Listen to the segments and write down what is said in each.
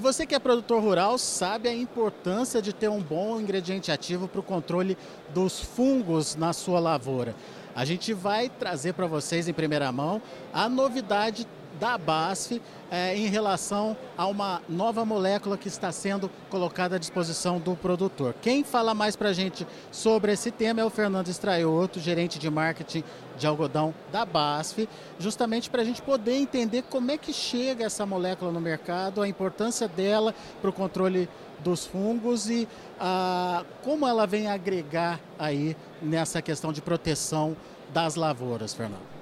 E você que é produtor rural sabe a importância de ter um bom ingrediente ativo para o controle dos fungos na sua lavoura. A gente vai trazer para vocês em primeira mão a novidade da BASF é, em relação a uma nova molécula que está sendo colocada à disposição do produtor. Quem fala mais para a gente sobre esse tema é o Fernando Estraioto, gerente de marketing de algodão da BASF, justamente para a gente poder entender como é que chega essa molécula no mercado, a importância dela para o controle dos fungos e ah, como ela vem agregar aí nessa questão de proteção das lavouras, Fernando.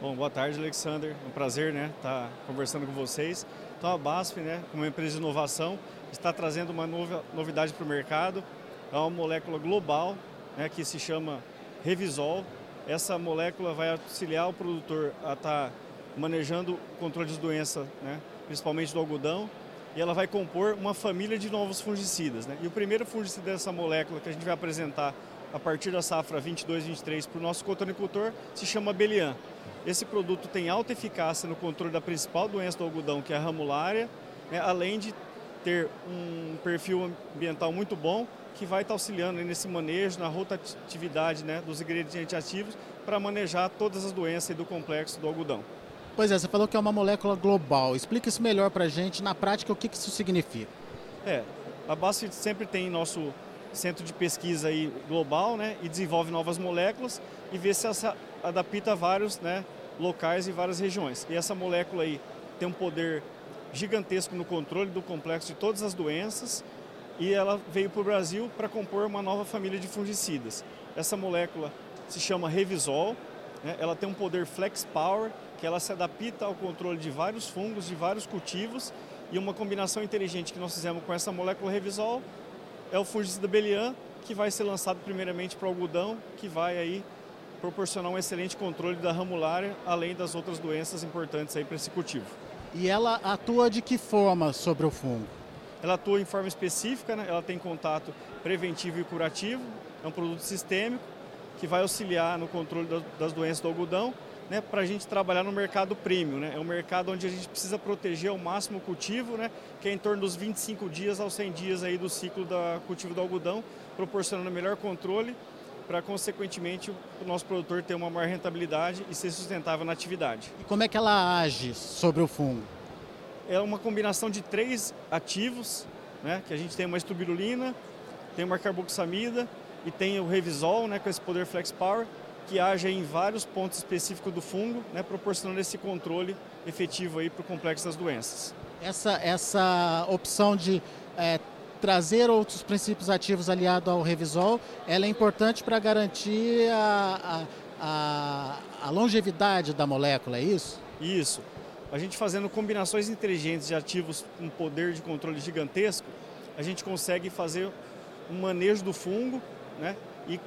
Bom, boa tarde, Alexander. É um prazer, né, estar tá conversando com vocês. Então, a BASF, né, como empresa de inovação, está trazendo uma novidade para o mercado. É uma molécula global, né, que se chama Revisol. Essa molécula vai auxiliar o produtor a estar tá manejando o controle de doença, né, principalmente do algodão, e ela vai compor uma família de novos fungicidas. Né? E o primeiro fungicida dessa molécula que a gente vai apresentar a partir da safra 22-23 para o nosso cotonicultor se chama Belian. Esse produto tem alta eficácia no controle da principal doença do algodão, que é a ramulária, né, além de ter um perfil ambiental muito bom, que vai estar auxiliando nesse manejo, na rotatividade né, dos ingredientes ativos, para manejar todas as doenças do complexo do algodão. Pois é, você falou que é uma molécula global. Explica isso melhor para a gente, na prática, o que isso significa. É, a BASF sempre tem nosso centro de pesquisa aí global né, e desenvolve novas moléculas e vê se essa adapta a vários né, locais e várias regiões. E essa molécula aí tem um poder gigantesco no controle do complexo de todas as doenças e ela veio para o Brasil para compor uma nova família de fungicidas. Essa molécula se chama Revisol, né? ela tem um poder Flex Power, que ela se adapta ao controle de vários fungos, de vários cultivos e uma combinação inteligente que nós fizemos com essa molécula Revisol é o fungicida Belian, que vai ser lançado primeiramente para o algodão, que vai aí proporcionar um excelente controle da ramulária, além das outras doenças importantes aí para esse cultivo. E ela atua de que forma sobre o fungo? Ela atua em forma específica, né? ela tem contato preventivo e curativo, é um produto sistêmico que vai auxiliar no controle das doenças do algodão, né, para a gente trabalhar no mercado premium. Né? É um mercado onde a gente precisa proteger ao máximo o cultivo, né, que é em torno dos 25 dias aos 100 dias aí do ciclo do cultivo do algodão, proporcionando melhor controle para, consequentemente, o nosso produtor ter uma maior rentabilidade e ser sustentável na atividade. E como é que ela age sobre o fungo? É uma combinação de três ativos, né, que a gente tem uma estubirulina, tem uma carboxamida e tem o Revisol, né, com esse poder Flex Power, que age em vários pontos específicos do fungo, né, proporcionando esse controle efetivo para o complexo das doenças. Essa, essa opção de é, trazer outros princípios ativos aliado ao Revisol, ela é importante para garantir a, a, a, longevidade da molécula, é isso? Isso. A gente fazendo combinações inteligentes de ativos com poder de controle gigantesco, a gente consegue fazer um manejo do fungo né, e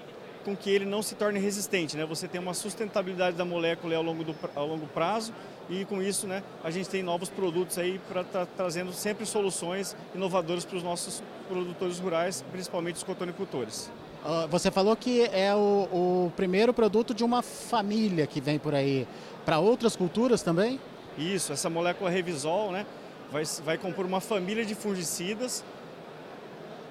com que ele não se torne resistente. Né? Você tem uma sustentabilidade da molécula ao longo, do, ao longo prazo e com isso né, a gente tem novos produtos aí para tra trazendo sempre soluções inovadoras para os nossos produtores rurais, principalmente os cotonicultores. Uh, você falou que é o, o primeiro produto de uma família que vem por aí. Para outras culturas também? Isso, essa molécula Revisol né, vai, vai compor uma família de fungicidas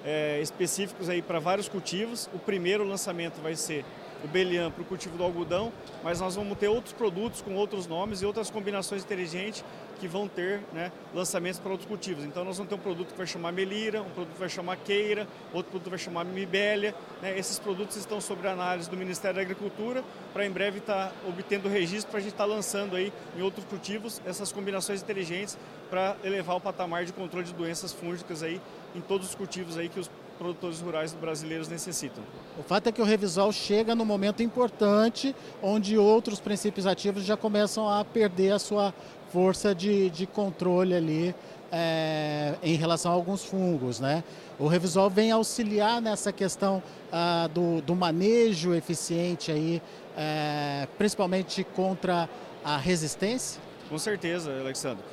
é, específicos aí para vários cultivos. O primeiro lançamento vai ser o Belian para o cultivo do algodão, mas nós vamos ter outros produtos com outros nomes e outras combinações inteligentes que vão ter né, lançamentos para outros cultivos. Então nós vamos ter um produto que vai chamar Melira, um produto que vai chamar Queira, outro produto vai chamar Mibélia. Né? Esses produtos estão sob análise do Ministério da Agricultura para em breve estar tá obtendo registro para a gente estar tá lançando aí em outros cultivos essas combinações inteligentes para elevar o patamar de controle de doenças fúngicas aí em todos os cultivos aí que os produtores rurais brasileiros necessitam. O fato é que o Revisol chega no momento importante onde outros princípios ativos já começam a perder a sua força de, de controle ali é, em relação a alguns fungos, né? O Revisol vem auxiliar nessa questão ah, do, do, manejo eficiente aí, é, principalmente contra a resistência? Com certeza, Alexandre.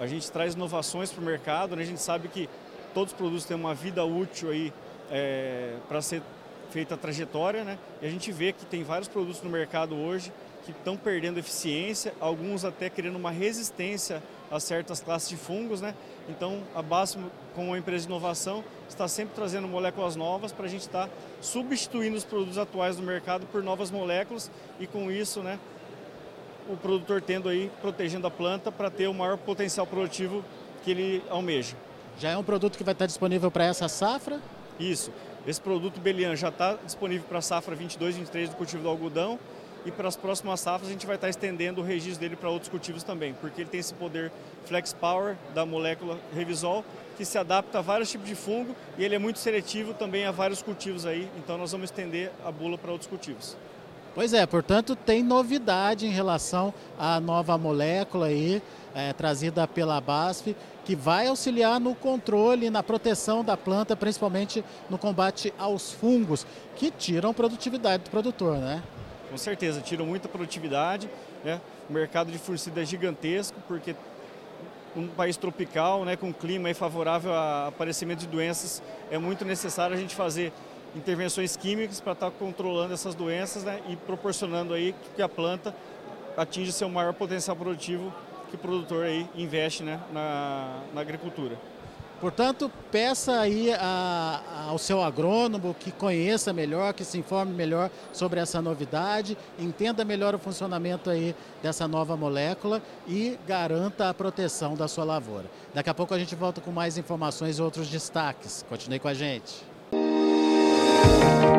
A gente traz inovações para o mercado, né? a gente sabe que todos os produtos têm uma vida útil aí é, para ser feita a trajetória, né? E a gente vê que tem vários produtos no mercado hoje que estão perdendo eficiência, alguns até criando uma resistência a certas classes de fungos, né? Então a BASF, como uma empresa de inovação, está sempre trazendo moléculas novas para a gente estar tá substituindo os produtos atuais do mercado por novas moléculas e com isso, né, o produtor tendo aí, protegendo a planta para ter o maior potencial produtivo que ele almeja. Já é um produto que vai estar disponível para essa safra? Isso. Esse produto Belian já está disponível para a safra 22, 23 do cultivo do algodão e para as próximas safras a gente vai estar estendendo o registro dele para outros cultivos também, porque ele tem esse poder flex power da molécula Revisol que se adapta a vários tipos de fungo e ele é muito seletivo também a vários cultivos aí, então nós vamos estender a bula para outros cultivos. Pois é, portanto tem novidade em relação à nova molécula aí, é, trazida pela BASF, que vai auxiliar no controle, na proteção da planta, principalmente no combate aos fungos, que tiram produtividade do produtor, né? Com certeza, tiram muita produtividade, né? O mercado de fungicida é gigantesco, porque um país tropical, né, com clima favorável a aparecimento de doenças, é muito necessário a gente fazer intervenções químicas para estar tá controlando essas doenças né, e proporcionando aí que a planta atinja seu maior potencial produtivo que o produtor aí investe né, na, na agricultura. Portanto, peça aí a, a, ao seu agrônomo que conheça melhor, que se informe melhor sobre essa novidade, entenda melhor o funcionamento aí dessa nova molécula e garanta a proteção da sua lavoura. Daqui a pouco a gente volta com mais informações e outros destaques. Continue com a gente. thank you